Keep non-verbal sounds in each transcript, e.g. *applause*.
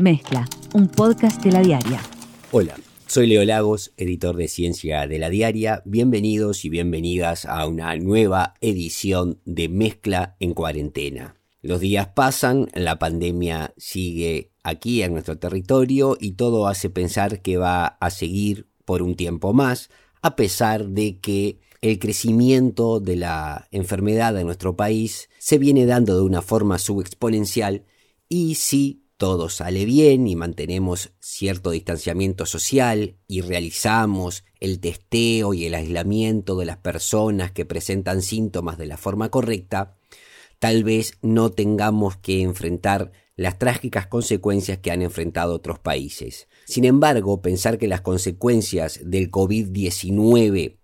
Mezcla, un podcast de la diaria. Hola, soy Leo Lagos, editor de Ciencia de la Diaria. Bienvenidos y bienvenidas a una nueva edición de Mezcla en cuarentena. Los días pasan, la pandemia sigue aquí en nuestro territorio y todo hace pensar que va a seguir por un tiempo más, a pesar de que el crecimiento de la enfermedad en nuestro país se viene dando de una forma subexponencial y si todo sale bien y mantenemos cierto distanciamiento social y realizamos el testeo y el aislamiento de las personas que presentan síntomas de la forma correcta, tal vez no tengamos que enfrentar las trágicas consecuencias que han enfrentado otros países. Sin embargo, pensar que las consecuencias del COVID-19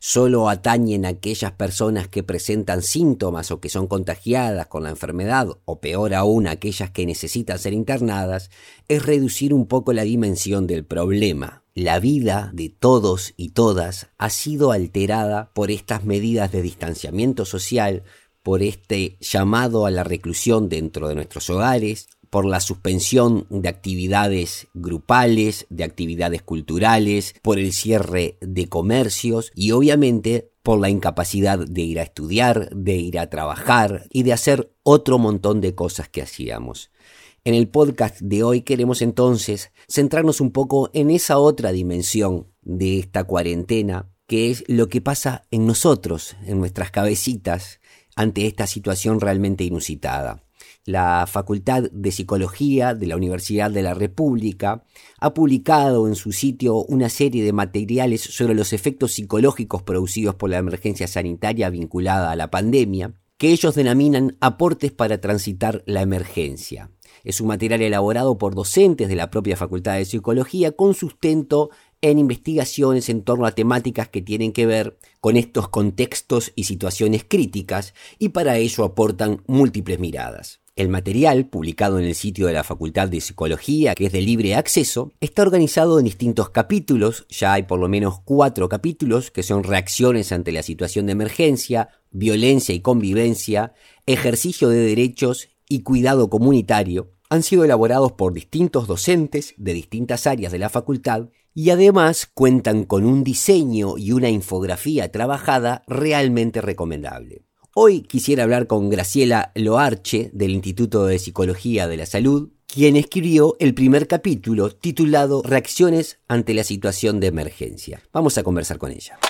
solo atañen a aquellas personas que presentan síntomas o que son contagiadas con la enfermedad, o peor aún aquellas que necesitan ser internadas, es reducir un poco la dimensión del problema. La vida de todos y todas ha sido alterada por estas medidas de distanciamiento social, por este llamado a la reclusión dentro de nuestros hogares, por la suspensión de actividades grupales, de actividades culturales, por el cierre de comercios y obviamente por la incapacidad de ir a estudiar, de ir a trabajar y de hacer otro montón de cosas que hacíamos. En el podcast de hoy queremos entonces centrarnos un poco en esa otra dimensión de esta cuarentena, que es lo que pasa en nosotros, en nuestras cabecitas, ante esta situación realmente inusitada la Facultad de Psicología de la Universidad de la República ha publicado en su sitio una serie de materiales sobre los efectos psicológicos producidos por la emergencia sanitaria vinculada a la pandemia, que ellos denominan aportes para transitar la emergencia. Es un material elaborado por docentes de la propia Facultad de Psicología con sustento en investigaciones en torno a temáticas que tienen que ver con estos contextos y situaciones críticas y para ello aportan múltiples miradas. El material, publicado en el sitio de la Facultad de Psicología, que es de libre acceso, está organizado en distintos capítulos, ya hay por lo menos cuatro capítulos, que son reacciones ante la situación de emergencia, violencia y convivencia, ejercicio de derechos y cuidado comunitario. Han sido elaborados por distintos docentes de distintas áreas de la facultad y además cuentan con un diseño y una infografía trabajada realmente recomendable. Hoy quisiera hablar con Graciela Loarche del Instituto de Psicología de la Salud, quien escribió el primer capítulo titulado Reacciones ante la situación de emergencia. Vamos a conversar con ella.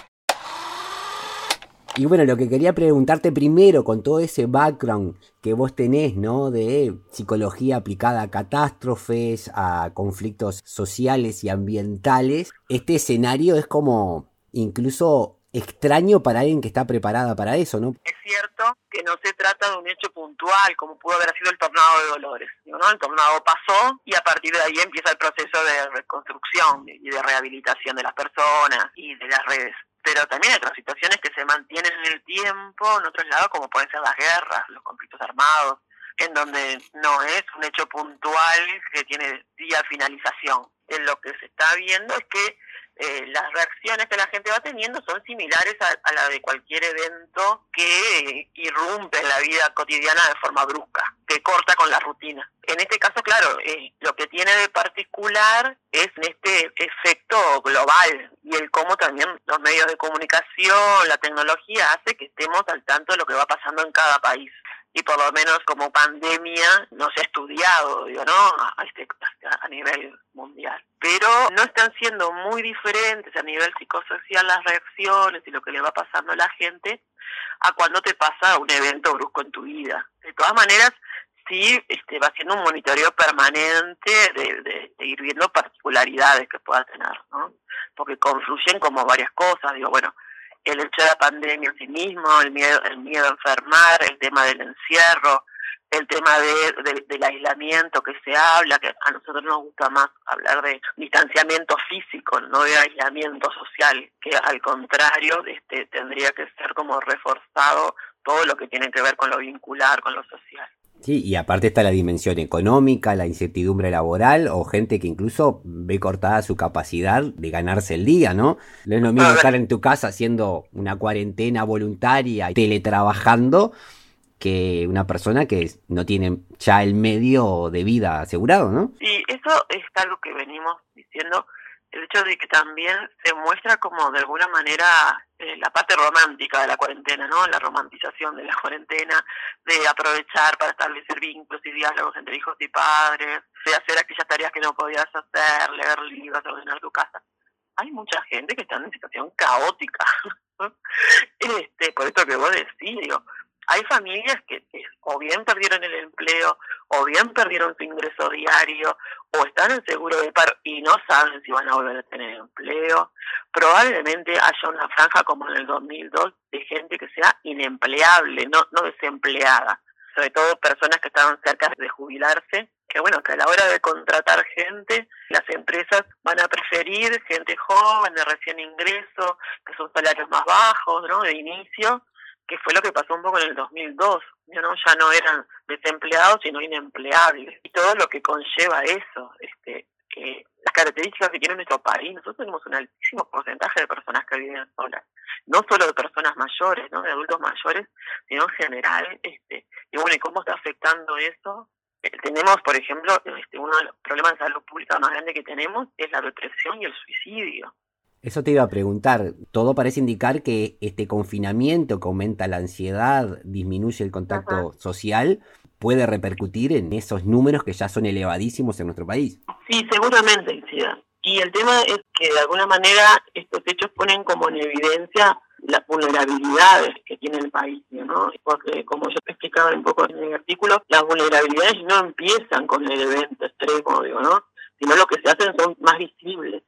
Y bueno, lo que quería preguntarte primero, con todo ese background que vos tenés, ¿no? De psicología aplicada a catástrofes, a conflictos sociales y ambientales, este escenario es como incluso extraño para alguien que está preparada para eso, ¿no? Es cierto que no se trata de un hecho puntual, como pudo haber sido el tornado de Dolores. ¿no? El tornado pasó y a partir de ahí empieza el proceso de reconstrucción y de rehabilitación de las personas y de las redes. Pero también hay otras situaciones que se mantienen en el tiempo, en otros lados, como pueden ser las guerras, los conflictos armados, en donde no es un hecho puntual que tiene día finalización. En lo que se está viendo es que eh, las reacciones que la gente va teniendo son similares a, la de cualquier evento que irrumpe en la vida cotidiana de forma brusca, que corta con la rutina. En este caso, claro, eh, lo que tiene de particular es este efecto global y el cómo también los medios de comunicación, la tecnología hace que estemos al tanto de lo que va pasando en cada país y por lo menos como pandemia no se ha estudiado, digo, ¿no? A, este, a nivel. Pero no están siendo muy diferentes a nivel psicosocial las reacciones y lo que le va pasando a la gente a cuando te pasa un evento brusco en tu vida. De todas maneras, sí este, va siendo un monitoreo permanente de, de, ir viendo particularidades que pueda tener, ¿no? Porque confluyen como varias cosas, digo, bueno, el hecho de la pandemia en sí mismo, el miedo, el miedo a enfermar, el tema del encierro, el tema de, del aislamiento que se habla, que a nosotros nos gusta más hablar de distanciamiento físico, no de aislamiento social, que al contrario este, tendría que ser como reforzado todo lo que tiene que ver con lo vincular, con lo social. Sí, y aparte está la dimensión económica, la incertidumbre laboral o gente que incluso ve cortada su capacidad de ganarse el día, ¿no? No es lo mismo estar en tu casa haciendo una cuarentena voluntaria y teletrabajando que una persona que no tiene ya el medio de vida asegurado, ¿no? Sí, eso es algo que venimos diciendo el hecho de que también se muestra como de alguna manera eh, la parte romántica de la cuarentena, ¿no? La romantización de la cuarentena, de aprovechar para establecer vínculos y diálogos entre hijos y padres, de hacer aquellas tareas que no podías hacer, leer libros, ordenar tu casa. Hay mucha gente que está en una situación caótica. *laughs* este, por esto que vos decís, digo, hay familias que, o bien perdieron el empleo, o bien perdieron su ingreso diario, o están en seguro de paro y no saben si van a volver a tener empleo. Probablemente haya una franja como en el 2002 de gente que sea inempleable, no, no desempleada. Sobre todo personas que estaban cerca de jubilarse, que bueno, que a la hora de contratar gente, las empresas van a preferir gente joven, de recién ingreso, que son salarios más bajos, ¿no? De inicio, que fue lo que pasó un poco en el 2002, ¿no? ya no eran desempleados, sino inempleables. Y todo lo que conlleva eso, este, que las características que tiene nuestro país, nosotros tenemos un altísimo porcentaje de personas que viven solas, no solo de personas mayores, ¿no? de adultos mayores, sino en general, este, y bueno, ¿y cómo está afectando eso? Eh, tenemos, por ejemplo, este, uno de los problemas de salud pública más grandes que tenemos es la depresión y el suicidio. Eso te iba a preguntar. Todo parece indicar que este confinamiento que aumenta la ansiedad, disminuye el contacto social, puede repercutir en esos números que ya son elevadísimos en nuestro país. Sí, seguramente, Y el tema es que de alguna manera estos hechos ponen como en evidencia las vulnerabilidades que tiene el país, ¿no? Porque como yo te explicaba un poco en el artículo, las vulnerabilidades no empiezan con el evento extremo, digo, ¿no? Sino lo que se hacen son más visibles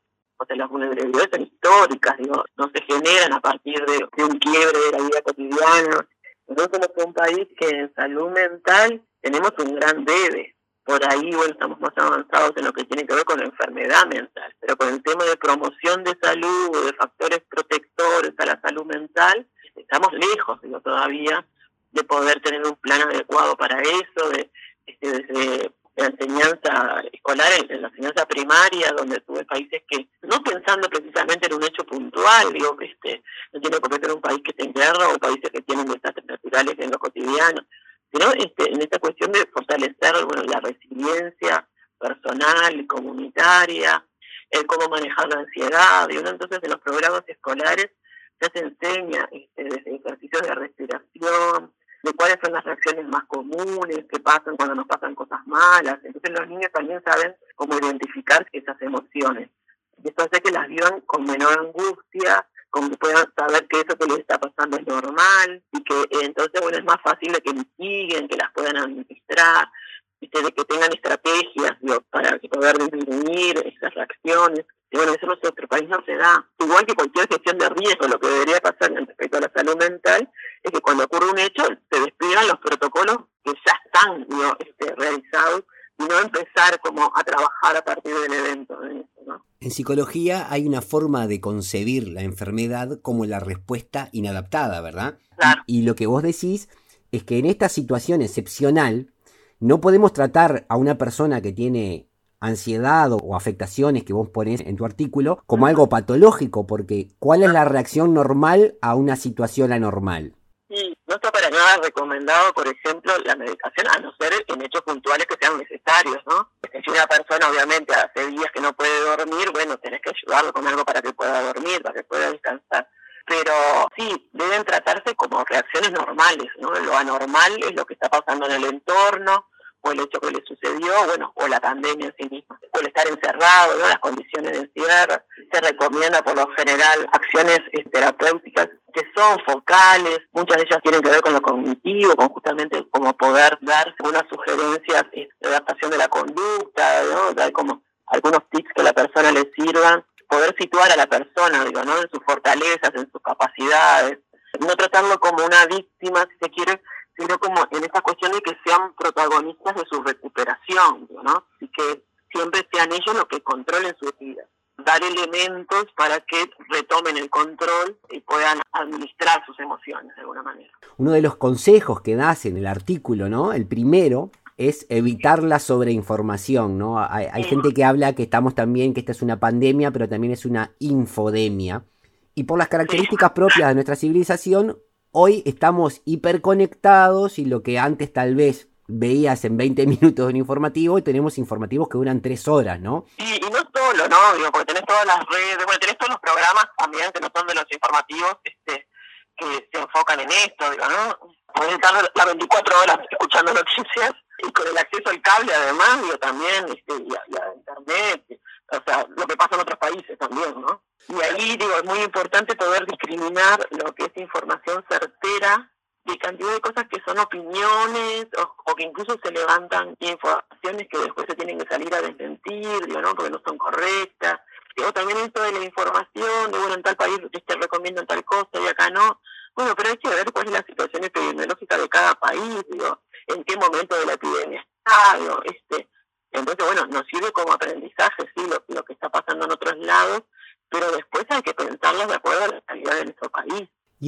o las vulnerabilidades son históricas, digo, no se generan a partir de, un quiebre de la vida cotidiana. Nosotros somos un país que en salud mental tenemos un gran debe. Por ahí, bueno, estamos más avanzados en lo que tiene que ver con la enfermedad mental, pero con el tema de promoción de salud o de factores protectores a la salud mental, estamos lejos, digo, todavía de poder tener un plan adecuado para eso, de, este, desde la enseñanza escolar, en la enseñanza primaria, donde tuve países precisamente en un hecho puntual, digo, que este, no tiene por qué ser un país que esté en guerra o países que tienen desastres naturales en lo cotidiano, sino este, en esta cuestión de fortalecer bueno, la resiliencia personal, comunitaria, cómo manejar la ansiedad, y entonces en los programas escolares ya se enseña este, desde ejercicios de respiración, de cuáles son las reacciones más comunes, qué pasan cuando nos pasan cosas malas. Entonces los niños también saben cómo identificar esas emociones. Y eso hace que las vivan con menor angustia, como que puedan saber que eso que les está pasando es normal y que entonces bueno es más fácil de que mitiguen, que las puedan administrar, de que tengan estrategias para poder disminuir esas reacciones. Y bueno, eso en nuestro país no se da. Igual que cualquier gestión de riesgo, lo que debería pasar respecto a la salud mental es que cuando ocurre un hecho se despliegan los protocolos que ya están este, realizados y no empezar como a trabajar a partir del evento. En psicología hay una forma de concebir la enfermedad como la respuesta inadaptada, ¿verdad? Claro. y lo que vos decís es que en esta situación excepcional no podemos tratar a una persona que tiene ansiedad o, afectaciones que vos ponés en tu artículo como algo patológico, porque ¿cuál es la reacción normal a una situación anormal? No está para nada recomendado, por ejemplo, la medicación, a no ser en hechos puntuales que sean necesarios, ¿no? Si una persona, obviamente, hace días que no puede dormir, bueno, tenés que ayudarlo con algo para que pueda dormir, para que pueda descansar. Pero sí, deben tratarse como reacciones normales, ¿no? Lo anormal es lo que está pasando en el entorno, o el hecho que le sucedió, bueno, o la pandemia en sí misma, o el estar encerrado, las condiciones de encierro. Se recomienda por lo general acciones eh, terapéuticas que son focales, muchas de ellas tienen que ver con lo cognitivo, con justamente como poder dar unas sugerencias eh, de adaptación de la conducta, ¿no? dar como algunos tips que a la persona le sirvan, poder situar a la persona, digo, ¿no? en sus fortalezas, en sus capacidades, no tratarlo como una víctima, si se quiere, sino como en esta cuestión de que sean protagonistas de su recuperación, ¿no? Y que siempre sean ellos los que controlen su vida. Dar elementos para que retomen el control y puedan administrar sus emociones de alguna manera. Uno de los consejos que das en el artículo, ¿no? El primero es evitar la sobreinformación, ¿no? Hay, hay gente que habla que estamos también, que esta es una pandemia, pero también es una infodemia. Y por las características propias de nuestra civilización, hoy estamos hiperconectados y lo que antes tal vez veías en 20 *laughs* minutos un informativo y tenemos informativos que duran 3 horas, ¿no? Y, no solo, ¿no? Digo, porque tenés todas las redes, bueno, tenés todos los programas también que no son de los informativos, este, que se enfocan en esto, digo, ¿no? Podés estar las 24 horas escuchando noticias y con el acceso al cable además, digo, también, este, y, a, internet, o sea, lo que pasa en otros países también, ¿no? Y ahí, digo, es muy importante poder discriminar lo que es información certera de cantidad de cosas que son opiniones o, que incluso se levantan informaciones que después se tienen que salir a desmentir, digo, ¿no? Porque no son correctas. O también esto de la información, de bueno, en tal país te recomiendan tal cosa y acá no. Bueno, pero hay que ver cuál es la situación epidemiológica de cada país, digo, en qué momento de la epidemia está, digo, este. Entonces, bueno, nos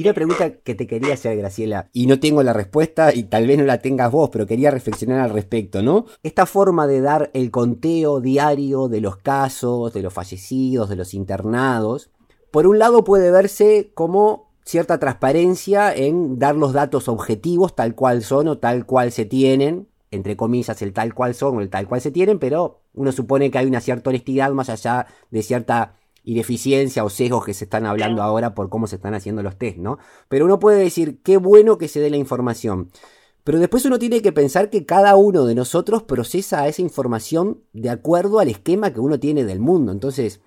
una pregunta que te quería hacer, Graciela, y no tengo la respuesta y tal vez no la tengas vos, pero quería reflexionar al respecto, ¿no? Esta forma de dar el conteo diario de los casos, de los fallecidos, de los internados, por un lado puede verse como cierta transparencia en dar los datos objetivos tal cual son o tal cual se tienen, entre comillas el tal cual son o el tal cual se tienen, pero uno supone que hay una cierta honestidad más allá de cierta y deficiencia o sesgos que se están hablando ahora por cómo se están haciendo los test, ¿no? Pero uno puede decir, qué bueno que se dé la información. Pero después uno tiene que pensar que cada uno de nosotros procesa esa información de acuerdo al esquema que uno tiene del mundo. Entonces,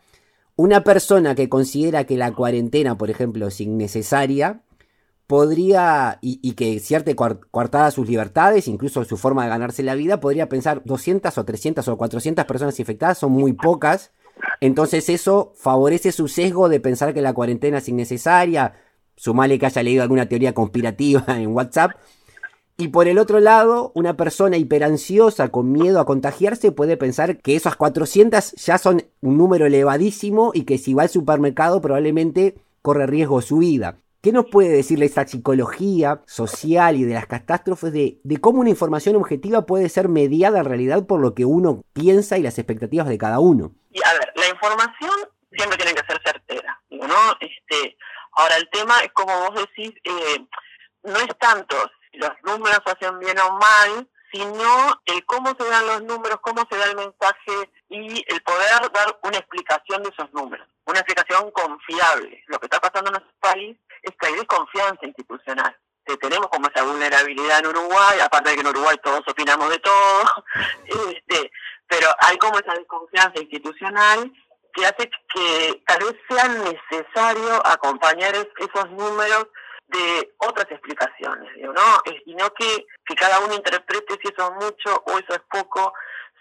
una persona que considera que la cuarentena, por ejemplo, es innecesaria, podría, y, que cierta coartada sus libertades, incluso su forma de ganarse la vida, podría pensar 200 o 300 o 400 personas infectadas son muy pocas entonces eso favorece su sesgo de pensar que la cuarentena es innecesaria, sumale que haya leído alguna teoría conspirativa *laughs* en WhatsApp. Y por el otro lado, una persona hiperansiosa con miedo a contagiarse puede pensar que esas 400 ya son un número elevadísimo y que si va al supermercado probablemente corre riesgo su vida. ¿Qué nos puede decirle esta psicología social y de las catástrofes de, de, cómo una información objetiva puede ser mediada en realidad por lo que uno piensa y las expectativas de cada uno? Y a ver, la información siempre tiene que ser certera, ¿no? Este, ahora el tema es como vos decís, eh, no es tanto si los números hacen bien o mal, sino el cómo se dan los números, cómo se da el mensaje y el poder dar una explicación de esos números, una explicación confiable. Lo que está pasando en nuestro país es que hay desconfianza institucional. tenemos como esa vulnerabilidad en Uruguay, aparte de que en Uruguay todos opinamos de todo, *laughs* este, hay como esa desconfianza institucional que hace que tal vez sea necesario acompañar esos números de otras explicaciones, ¿no? Y no que, que cada uno interprete si eso es mucho o eso es poco,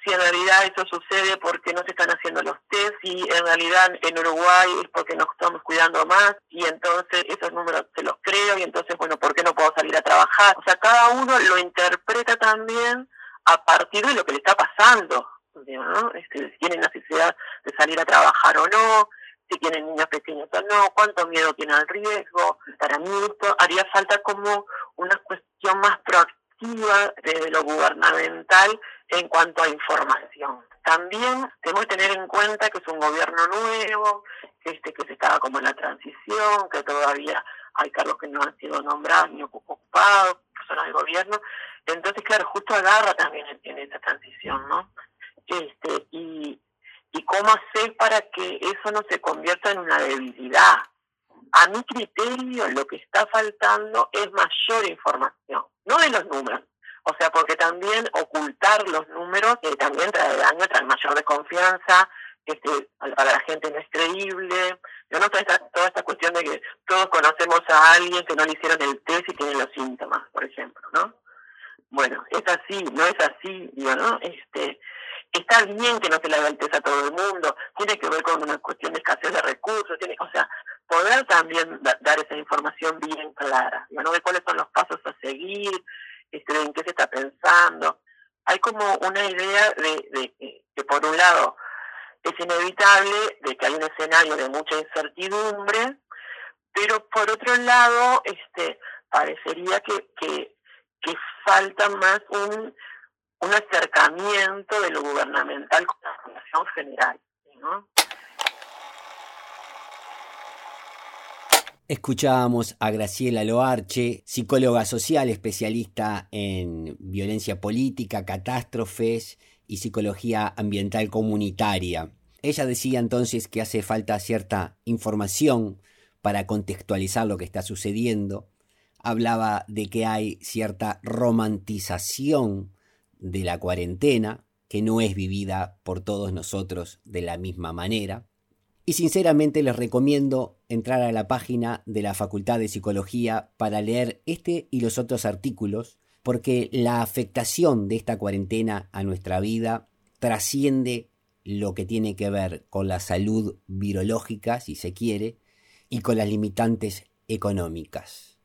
si en realidad eso sucede porque no se están haciendo los test y en realidad en Uruguay es porque nos estamos cuidando más y entonces esos números se los creo y entonces, bueno, ¿por qué no puedo salir a trabajar? O sea, cada uno lo interpreta también a partir de lo que le está pasando, ¿no? Este, si tienen necesidad de salir a trabajar o no, si tienen niños pequeños o no, cuánto miedo tienen al riesgo. Para mí esto haría falta como una cuestión más proactiva desde lo gubernamental en cuanto a información. También tenemos que tener en cuenta que es un gobierno nuevo, que, este, que se estaba como en la transición, que todavía hay cargos que no han sido nombrados ni ocupados, personas del gobierno. Entonces, claro, justo agarra también en, esta transición, ¿no? Cómo hacer para que eso no se convierta en una debilidad. A mi criterio, lo que está faltando es mayor información, no de los números, o sea, porque también ocultar los números eh, también trae daño, trae mayor desconfianza, este, para la gente no es creíble. Yo no esta, toda esta cuestión de que todos conocemos a alguien que no le hicieron el test y tiene los síntomas, por ejemplo, ¿no? Bueno, es así, no es así, digo, ¿no? Este, está bien que no se le haga a todo el mundo, tiene que ver con una cuestión de escasez de recursos, tiene, o sea, poder también dar esa información bien clara, ¿no? De cuáles son los pasos a seguir, este, en qué se está pensando. Hay como una idea de, que por un lado es inevitable de que hay un escenario de mucha incertidumbre, pero por otro lado, este, parecería que, que, falta más un, un acercamiento de lo gubernamental con la población general. Escuchábamos a Graciela Loarche, psicóloga social especialista en violencia política, catástrofes y psicología ambiental comunitaria. Ella decía entonces que hace falta cierta información para contextualizar lo que está sucediendo. Hablaba de que hay cierta romantización de la cuarentena, que no es vivida por todos nosotros de la misma manera. Y sinceramente les recomiendo entrar a la página de la Facultad de Psicología para leer este y los otros artículos, porque la afectación de esta cuarentena a nuestra vida trasciende lo que tiene que ver con la salud virológica, si se quiere, y con las limitantes económicas.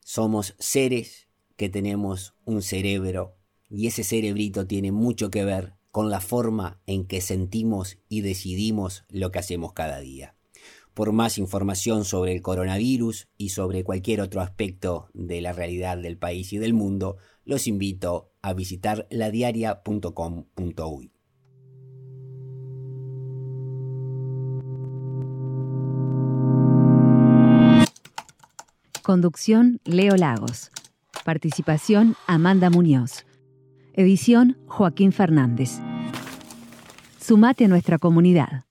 Somos seres que tenemos un cerebro y ese cerebrito tiene mucho que ver con la forma en que sentimos y decidimos lo que hacemos cada día. Por más información sobre el coronavirus y sobre cualquier otro aspecto de la realidad del país y del mundo, los invito a visitar ladiaria.com.uy. Conducción Leo Lagos. Participación Amanda Muñoz. Edición Joaquín Fernández. Sumate a nuestra comunidad.